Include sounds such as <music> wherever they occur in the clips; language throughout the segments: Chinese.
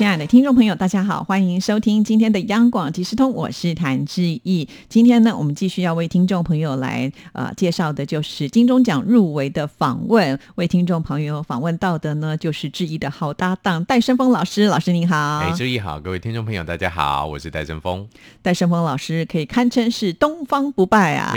亲爱的听众朋友，大家好，欢迎收听今天的央广即时通，我是谭志毅。今天呢，我们继续要为听众朋友来呃介绍的，就是金钟奖入围的访问。为听众朋友访问到的呢，就是志毅的好搭档戴胜峰老师。老师您好，哎，志毅好，各位听众朋友大家好，我是戴胜峰。戴胜峰老师可以堪称是东方不败啊。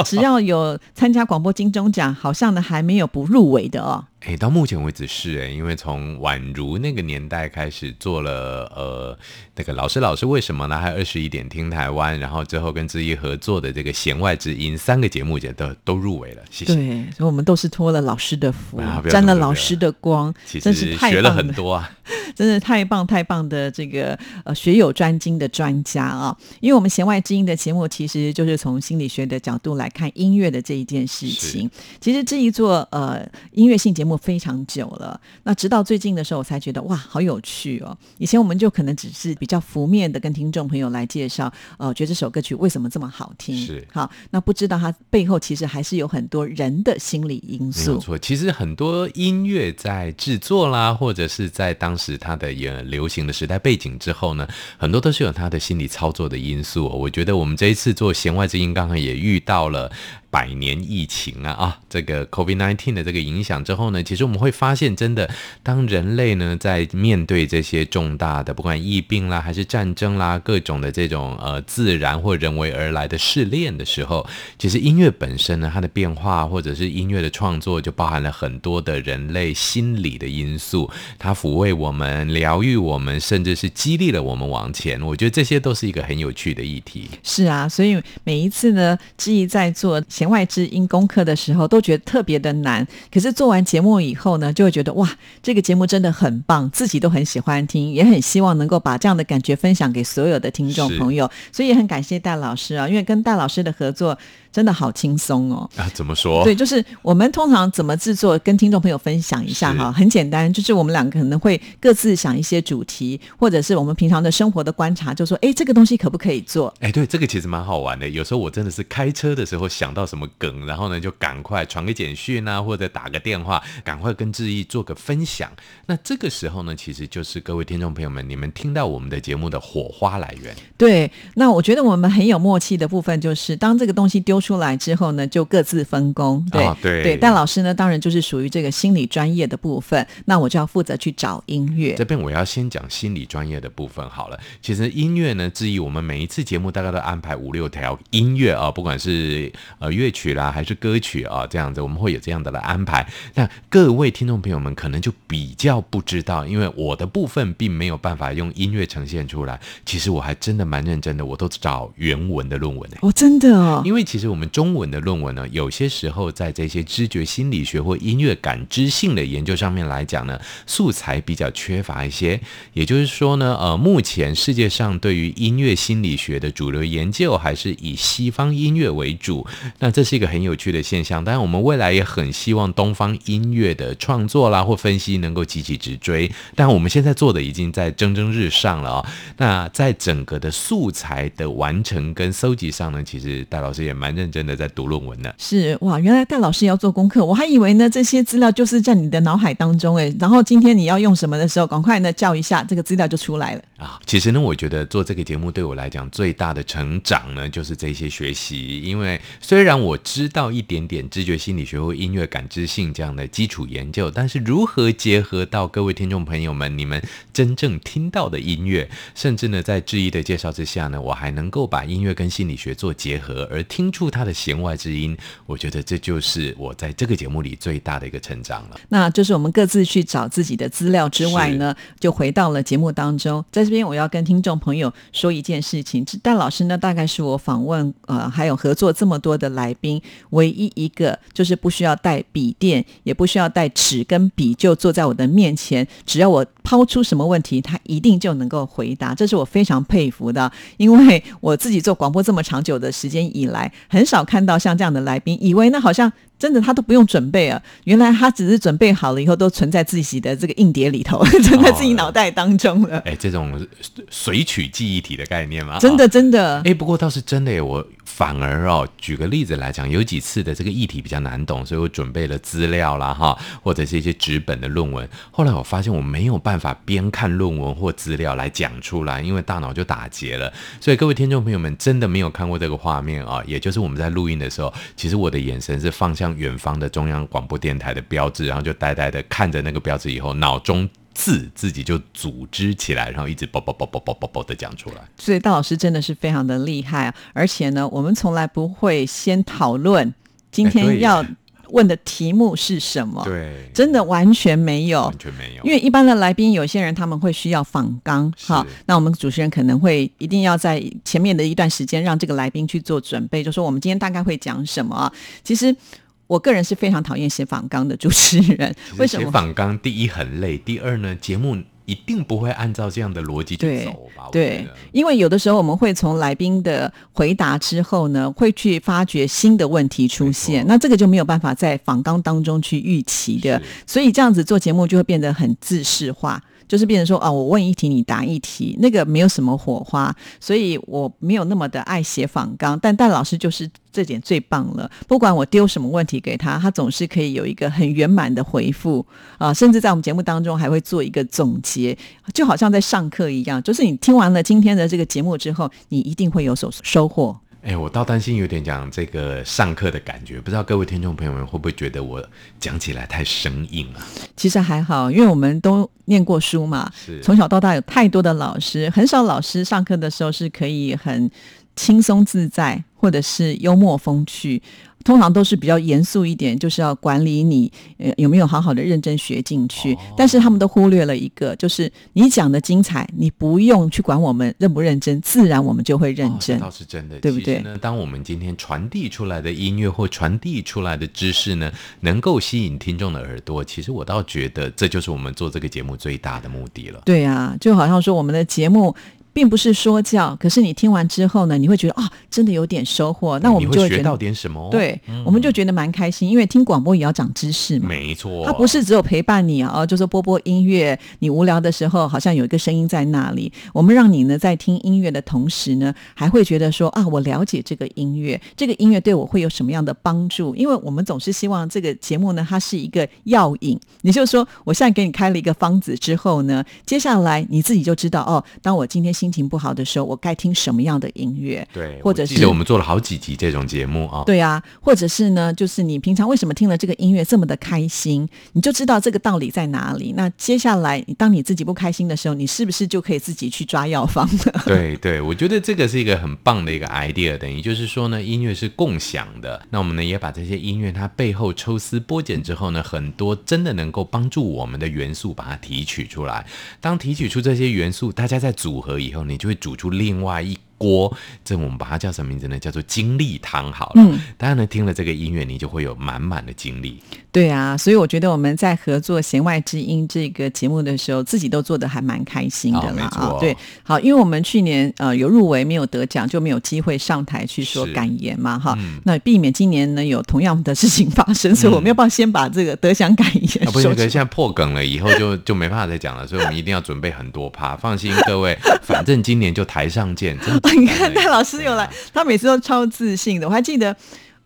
<laughs> 只要有参加广播金钟奖，好像呢还没有不入围的哦。哎，到目前为止是哎，因为从宛如那个年代开始做了呃那个老师老师为什么呢？还有二十一点听台湾，然后之后跟志毅合作的这个弦外之音三个节目也都都入围了。谢谢。对，所以我们都是托了老师的福，沾了老师的光，真是太学了很多啊！<laughs> <laughs> 真的太棒太棒的这个呃学有专精的专家啊！因为我们弦外之音的节目其实就是从心理学的角度来看音乐的这一件事情。其实这一做呃音乐性节目非常久了，那直到最近的时候我才觉得哇好有趣哦！以前我们就可能只是比较浮面的跟听众朋友来介绍，呃，觉得这首歌曲为什么这么好听？是好，那不知道它背后其实还是有很多人的心理因素。没错，其实很多音乐在制作啦，或者是在当时。它的也流行的时代背景之后呢，很多都是有它的心理操作的因素。我觉得我们这一次做弦外之音，刚刚也遇到了。百年疫情啊啊，这个 COVID-19 的这个影响之后呢，其实我们会发现，真的，当人类呢在面对这些重大的，不管疫病啦，还是战争啦，各种的这种呃自然或人为而来的试炼的时候，其实音乐本身呢，它的变化或者是音乐的创作，就包含了很多的人类心理的因素，它抚慰我们、疗愈我们，甚至是激励了我们往前。我觉得这些都是一个很有趣的议题。是啊，所以每一次呢，志毅在做。弦外之音功课的时候都觉得特别的难，可是做完节目以后呢，就会觉得哇，这个节目真的很棒，自己都很喜欢听，也很希望能够把这样的感觉分享给所有的听众朋友，所以也很感谢戴老师啊，因为跟戴老师的合作。真的好轻松哦！啊，怎么说？对，就是我们通常怎么制作，跟听众朋友分享一下哈。很简单，就是我们两个可能会各自想一些主题，或者是我们平常的生活的观察，就说，哎，这个东西可不可以做？哎，对，这个其实蛮好玩的。有时候我真的是开车的时候想到什么梗，然后呢就赶快传个简讯啊，或者打个电话，赶快跟志毅做个分享。那这个时候呢，其实就是各位听众朋友们，你们听到我们的节目的火花来源。对，那我觉得我们很有默契的部分，就是当这个东西丢出来之后呢，就各自分工。对对对，但老师呢，当然就是属于这个心理专业的部分，那我就要负责去找音乐。这边我要先讲心理专业的部分好了。其实音乐呢，至于我们每一次节目大概都安排五六条音乐啊，不管是呃乐曲啦还是歌曲啊，这样子我们会有这样的来安排。那各位听众朋友们可能就比较不知道，因为我的部分并没有办法用音乐呈现出来。其实我还真的蛮认真的，我都找原文的论文哦，真的哦，因为其实我们中文的论文呢，有些时候在这些知觉心理学或音乐感知性的研究上面来讲呢，素材比较缺乏一些。也就是说呢，呃，目前世界上对于音乐心理学的主流研究还是以西方音乐为主。那这是一个很有趣的现象。当然，我们未来也很希望东方音乐的创作啦或分析能够急起直追。但我们现在做的已经在蒸蒸日上了啊。那在整个的素材的完成跟搜集上呢，其实戴老师也蛮认真的。在读论文呢？是哇，原来戴老师要做功课，我还以为呢这些资料就是在你的脑海当中哎，然后今天你要用什么的时候，赶快呢叫一下，这个资料就出来了啊。其实呢，我觉得做这个节目对我来讲最大的成长呢，就是这些学习。因为虽然我知道一点点知觉心理学或音乐感知性这样的基础研究，但是如何结合到各位听众朋友们你们真正听到的音乐，甚至呢在质疑的介绍之下呢，我还能够把音乐跟心理学做结合，而听出它的。弦外之音，我觉得这就是我在这个节目里最大的一个成长了。那就是我们各自去找自己的资料之外呢，就回到了节目当中。在这边，我要跟听众朋友说一件事情：戴老师呢，大概是我访问呃还有合作这么多的来宾，唯一一个就是不需要带笔电，也不需要带纸跟笔，就坐在我的面前，只要我抛出什么问题，他一定就能够回答。这是我非常佩服的，<laughs> 因为我自己做广播这么长久的时间以来，很少看。到像这样的来宾，以为那好像真的他都不用准备啊，原来他只是准备好了以后都存在自己的这个硬碟里头，<laughs> 存在自己脑袋当中了。哎，这种随取记忆体的概念吗，真的真的。哎，不过倒是真的耶，我反而哦，举个例子来讲，有几次的这个议题比较难懂，所以我准备了资料啦哈，或者是一些纸本的论文。后来我发现我没有办法边看论文或资料来讲出来，因为大脑就打结了。所以各位听众朋友们，真的没有看过这个画面啊？也就是我们在录音的时候，其实我的眼神是放远方的中央广播电台的标志，然后就呆呆的看着那个标志，以后脑中字自己就组织起来，然后一直啵啵啵啵啵啵啵的讲出来。所以大老师真的是非常的厉害啊！而且呢，我们从来不会先讨论今天要。问的题目是什么？对，真的完全没有，完全没有。因为一般的来宾，有些人他们会需要访纲，好，那我们主持人可能会一定要在前面的一段时间让这个来宾去做准备，就说我们今天大概会讲什么。其实我个人是非常讨厌写访纲的主持人，为什么？写访纲第一很累，第二呢，节目。一定不会按照这样的逻辑去走吧？对，因为有的时候我们会从来宾的回答之后呢，会去发掘新的问题出现，那这个就没有办法在访纲当中去预期的，所以这样子做节目就会变得很自式化。就是变成说啊，我问一题你答一题，那个没有什么火花，所以我没有那么的爱写访纲。但戴老师就是这点最棒了，不管我丢什么问题给他，他总是可以有一个很圆满的回复啊，甚至在我们节目当中还会做一个总结，就好像在上课一样。就是你听完了今天的这个节目之后，你一定会有所收获。哎，我倒担心有点讲这个上课的感觉，不知道各位听众朋友们会不会觉得我讲起来太生硬了？其实还好，因为我们都念过书嘛，从小到大有太多的老师，很少老师上课的时候是可以很轻松自在，或者是幽默风趣。通常都是比较严肃一点，就是要管理你呃有没有好好的认真学进去。但是他们都忽略了一个，就是你讲的精彩，你不用去管我们认不认真，自然我们就会认真。倒是真的，对不对？呢，当我们今天传递出来的音乐或传递出来的知识呢，能够吸引听众的耳朵，其实我倒觉得这就是我们做这个节目最大的目的了。对啊，就好像说我们的节目。并不是说教，可是你听完之后呢，你会觉得啊，真的有点收获。那我们就会学到点什么？对，我们就觉得蛮开心，因为听广播也要长知识嘛。没错，它不是只有陪伴你啊，就是播播音乐，你无聊的时候好像有一个声音在那里。我们让你呢在听音乐的同时呢，还会觉得说啊，我了解这个音乐，这个音乐对我会有什么样的帮助？因为我们总是希望这个节目呢，它是一个药引。你就说，我现在给你开了一个方子之后呢，接下来你自己就知道哦，当我今天心。心情不好的时候，我该听什么样的音乐？对，或者是记得我们做了好几集这种节目啊。对啊，或者是呢，就是你平常为什么听了这个音乐这么的开心，你就知道这个道理在哪里。那接下来，当你自己不开心的时候，你是不是就可以自己去抓药方了？对 <laughs> 对，我觉得这个是一个很棒的一个 idea。等于就是说呢，音乐是共享的。那我们呢，也把这些音乐它背后抽丝剥茧之后呢，很多真的能够帮助我们的元素，把它提取出来。当提取出这些元素，大家在组合以以后。你就会煮出另外一。锅，这我们把它叫什么名字呢？叫做精力汤好了。嗯，当然呢，听了这个音乐，你就会有满满的精力。对啊，所以我觉得我们在合作《弦外之音》这个节目的时候，自己都做的还蛮开心的啦。啊，对，好，因为我们去年呃有入围没有得奖，就没有机会上台去说感言嘛，哈。那避免今年呢有同样的事情发生，所以我们要不要先把这个得奖感言？不行，现在破梗了，以后就就没办法再讲了，所以我们一定要准备很多趴。放心各位，反正今年就台上见。<laughs> 你看戴老师又来，他每次都超自信的。我还记得，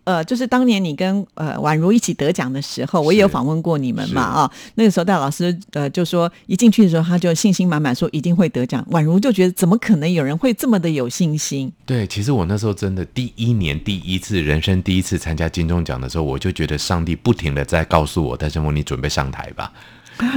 呃，就是当年你跟呃宛如一起得奖的时候，我也有访问过你们嘛啊。那个时候戴老师呃就说，一进去的时候他就信心满满，说一定会得奖。宛如就觉得，怎么可能有人会这么的有信心？对，其实我那时候真的第一年第一次人生第一次参加金钟奖的时候，我就觉得上帝不停的在告诉我，戴胜峰，你准备上台吧。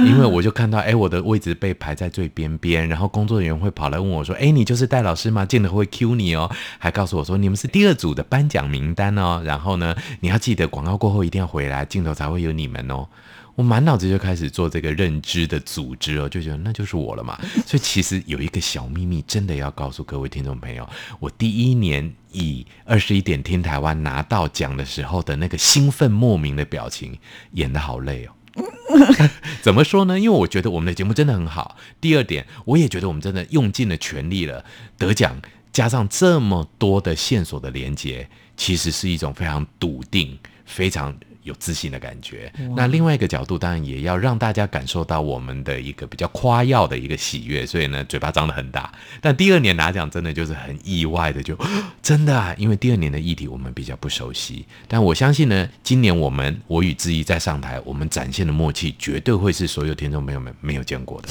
因为我就看到，哎，我的位置被排在最边边，然后工作人员会跑来问我说：“哎，你就是戴老师吗？”镜头会 Q 你哦，还告诉我说：“你们是第二组的颁奖名单哦。”然后呢，你要记得广告过后一定要回来，镜头才会有你们哦。我满脑子就开始做这个认知的组织哦，就觉得那就是我了嘛。所以其实有一个小秘密，真的要告诉各位听众朋友，我第一年以二十一点听台湾拿到奖的时候的那个兴奋莫名的表情，演的好累哦。<laughs> 怎么说呢？因为我觉得我们的节目真的很好。第二点，我也觉得我们真的用尽了全力了。得奖加上这么多的线索的连接，其实是一种非常笃定、非常有自信的感觉。那另外一个角度，当然也要让大家感受到我们的一个比较夸耀的一个喜悦，所以呢，嘴巴张得很大。但第二年拿奖真的就是很意外的，就 <gasps> 真的啊，因为第二年的议题我们比较不熟悉。但我相信呢，今年我们我与之一在上台，我们展现的默契绝对会是所有听众朋友们没有见过的。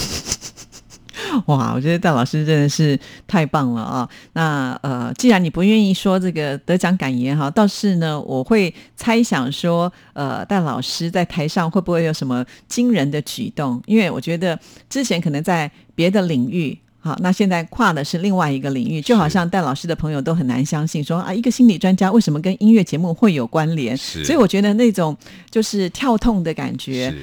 <laughs> 哇，我觉得戴老师真的是太棒了啊！那呃，既然你不愿意说这个得奖感言哈，倒是呢，我会猜想说，呃，戴老师在台上会不会有什么惊人的举动？因为我觉得之前可能在别的领域，好，那现在跨的是另外一个领域，就好像戴老师的朋友都很难相信说啊，一个心理专家为什么跟音乐节目会有关联？所以我觉得那种就是跳痛的感觉，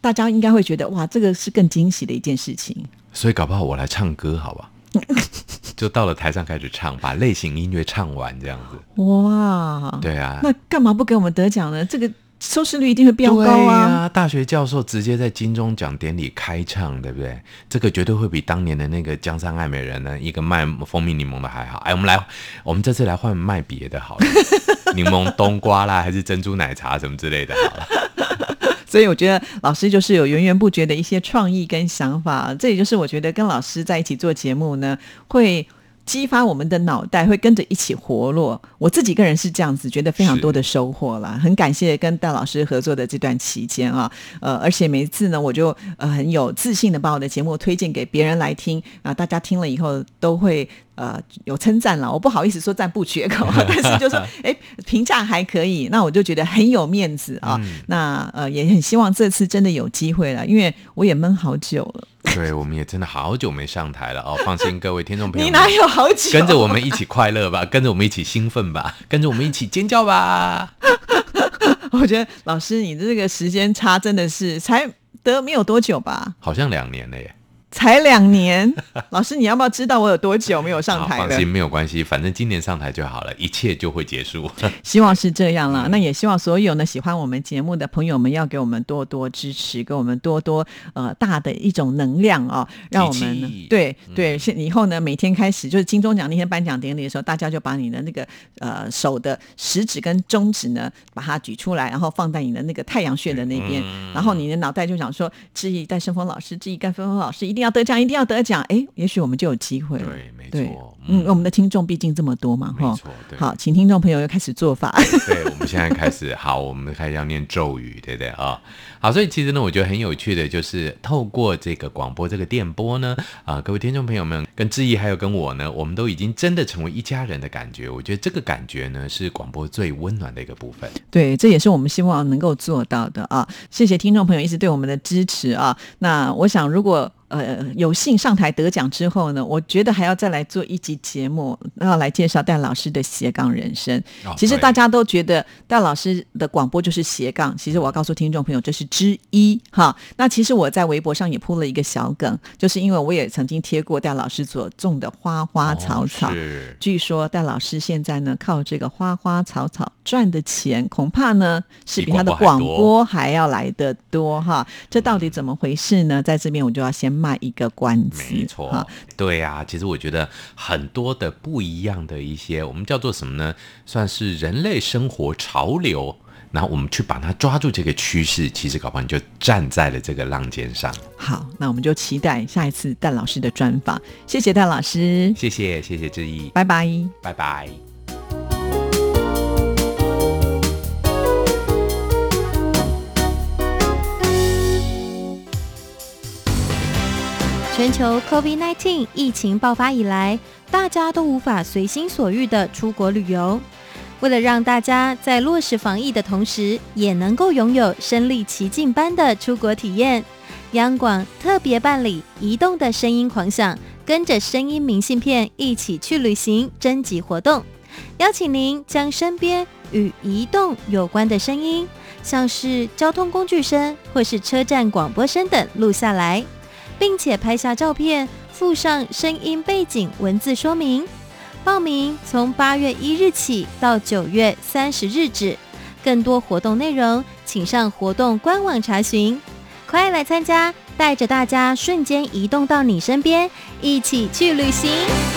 大家应该会觉得哇，这个是更惊喜的一件事情。所以搞不好我来唱歌，好吧？<laughs> 就到了台上开始唱，把类型音乐唱完这样子。哇，对啊，那干嘛不给我们得奖呢？这个收视率一定会飙高啊！大学教授直接在金钟奖典礼开唱，对不对？这个绝对会比当年的那个江山爱美人呢，一个卖蜂蜜柠檬的还好。哎，我们来，我们这次来换卖别的好了，柠檬冬瓜啦，还是珍珠奶茶什么之类的，好了。所以我觉得老师就是有源源不绝的一些创意跟想法，这也就是我觉得跟老师在一起做节目呢，会激发我们的脑袋，会跟着一起活络。我自己个人是这样子，觉得非常多的收获啦。很感谢跟戴老师合作的这段期间啊，呃，而且每一次呢，我就呃很有自信的把我的节目推荐给别人来听啊，大家听了以后都会。呃，有称赞了，我不好意思说赞不绝口，<laughs> 但是就说，<laughs> 哎，评价还可以，那我就觉得很有面子啊。那呃，也很希望这次真的有机会了，因为我也闷好久了。对，我们也真的好久没上台了哦。<laughs> 放心，各位听众朋友，你哪有好久？跟着我们一起快乐吧，跟着我们一起兴奋吧，跟着我们一起尖叫吧。我觉得老师，你的这个时间差真的是才得没有多久吧？好像两年了耶。才两年，<laughs> 老师，你要不要知道我有多久没有上台放心，没有关系，反正今年上台就好了，一切就会结束。<laughs> 希望是这样了，那也希望所有呢喜欢我们节目的朋友们要给我们多多支持，给我们多多呃大的一种能量啊，让我们呢对对，现以后呢每天开始就是金钟奖那天颁奖典礼的时候，大家就把你的那个呃手的食指跟中指呢把它举出来，然后放在你的那个太阳穴的那边，然后你的脑袋就想说：质疑戴胜峰老师，质疑戴峰峰老师，一定要。要得奖，一定要得奖！哎，也许我们就有机会了。对，没错。嗯，我们的听众毕竟这么多嘛，哈。好，请听众朋友又开始做法。<laughs> 对，我们现在开始，好，我们开始要念咒语，对不对啊？好，所以其实呢，我觉得很有趣的，就是透过这个广播、这个电波呢，啊，各位听众朋友们，跟志毅还有跟我呢，我们都已经真的成为一家人的感觉。我觉得这个感觉呢，是广播最温暖的一个部分。对，这也是我们希望能够做到的啊！谢谢听众朋友一直对我们的支持啊！那我想，如果呃，有幸上台得奖之后呢，我觉得还要再来做一集节目，要来介绍戴老师的斜杠人生。其实大家都觉得戴老师的广播就是斜杠，其实我要告诉听众朋友，这是之一哈。那其实我在微博上也铺了一个小梗，就是因为我也曾经贴过戴老师所种的花花草草。据说戴老师现在呢，靠这个花花草草赚的钱，恐怕呢是比他的广播还要来得多哈。这到底怎么回事呢？在这边我就要先。卖一个关子，没错，对呀。其实我觉得很多的不一样的一些，我们叫做什么呢？算是人类生活潮流。然后我们去把它抓住这个趋势，其实搞不好你就站在了这个浪尖上。好，那我们就期待下一次戴老师的专访。谢谢戴老师，谢谢谢谢志毅，拜拜拜拜。全球 COVID-19 疫情爆发以来，大家都无法随心所欲的出国旅游。为了让大家在落实防疫的同时，也能够拥有身临其境般的出国体验，央广特别办理“移动的声音狂想”，跟着声音明信片一起去旅行征集活动，邀请您将身边与移动有关的声音，像是交通工具声或是车站广播声等录下来。并且拍下照片，附上声音背景文字说明。报名从八月一日起到九月三十日止。更多活动内容，请上活动官网查询。快来参加，带着大家瞬间移动到你身边，一起去旅行。